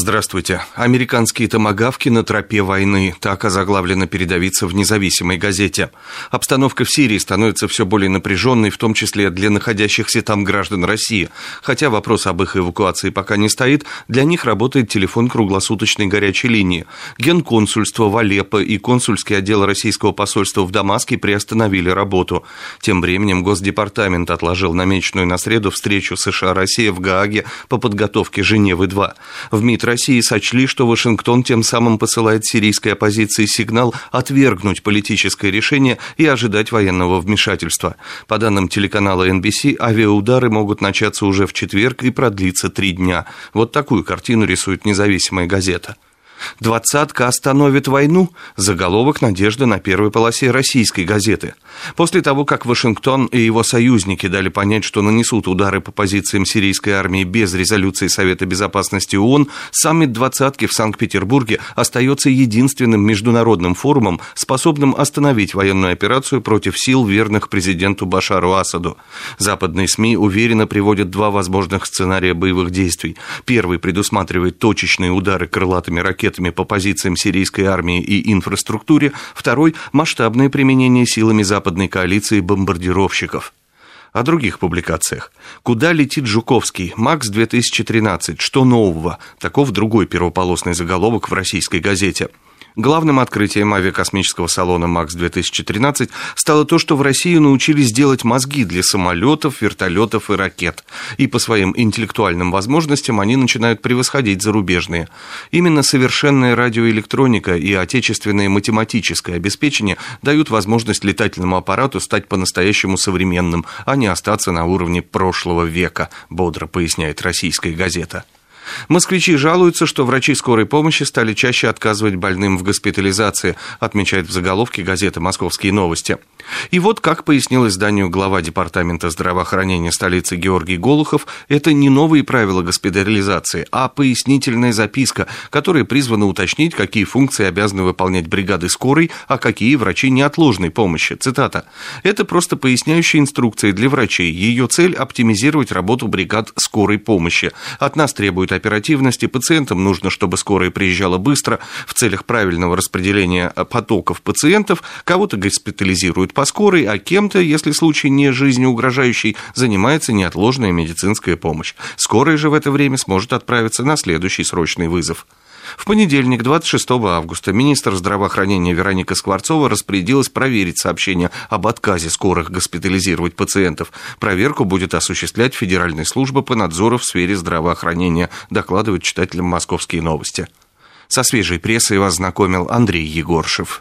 Здравствуйте. Американские томогавки на тропе войны. Так озаглавлена передовица в независимой газете. Обстановка в Сирии становится все более напряженной, в том числе для находящихся там граждан России. Хотя вопрос об их эвакуации пока не стоит, для них работает телефон круглосуточной горячей линии. Генконсульство в Алеппо и консульский отдел российского посольства в Дамаске приостановили работу. Тем временем Госдепартамент отложил намеченную на среду встречу США-Россия в Гааге по подготовке Женевы-2. В МИД России сочли, что Вашингтон тем самым посылает сирийской оппозиции сигнал отвергнуть политическое решение и ожидать военного вмешательства. По данным телеканала NBC, авиаудары могут начаться уже в четверг и продлиться три дня. Вот такую картину рисует независимая газета. «Двадцатка остановит войну» – заголовок «Надежда» на первой полосе российской газеты. После того, как Вашингтон и его союзники дали понять, что нанесут удары по позициям сирийской армии без резолюции Совета Безопасности ООН, саммит «двадцатки» в Санкт-Петербурге остается единственным международным форумом, способным остановить военную операцию против сил, верных президенту Башару Асаду. Западные СМИ уверенно приводят два возможных сценария боевых действий. Первый предусматривает точечные удары крылатыми ракетами ракетами по позициям сирийской армии и инфраструктуре, второй – масштабное применение силами западной коалиции бомбардировщиков о других публикациях. «Куда летит Жуковский? МАКС-2013. Что нового?» Таков другой первополосный заголовок в российской газете. Главным открытием авиакосмического салона МАКС-2013 стало то, что в России научились делать мозги для самолетов, вертолетов и ракет. И по своим интеллектуальным возможностям они начинают превосходить зарубежные. Именно совершенная радиоэлектроника и отечественное математическое обеспечение дают возможность летательному аппарату стать по-настоящему современным, а не остаться на уровне прошлого века, бодро поясняет российская газета. Москвичи жалуются, что врачи скорой помощи стали чаще отказывать больным в госпитализации, отмечает в заголовке газета «Московские новости». И вот, как пояснил изданию глава Департамента здравоохранения столицы Георгий Голухов, это не новые правила госпитализации, а пояснительная записка, которая призвана уточнить, какие функции обязаны выполнять бригады скорой, а какие врачи неотложной помощи. Цитата. «Это просто поясняющая инструкция для врачей. Ее цель – оптимизировать работу бригад скорой помощи. От нас требует оперативности, пациентам нужно, чтобы скорая приезжала быстро в целях правильного распределения потоков пациентов, кого-то госпитализируют по скорой, а кем-то, если случай не жизнеугрожающий, занимается неотложная медицинская помощь. Скорая же в это время сможет отправиться на следующий срочный вызов. В понедельник, 26 августа, министр здравоохранения Вероника Скворцова распорядилась проверить сообщение об отказе скорых госпитализировать пациентов. Проверку будет осуществлять Федеральная служба по надзору в сфере здравоохранения, докладывают читателям «Московские новости». Со свежей прессой вас знакомил Андрей Егоршев.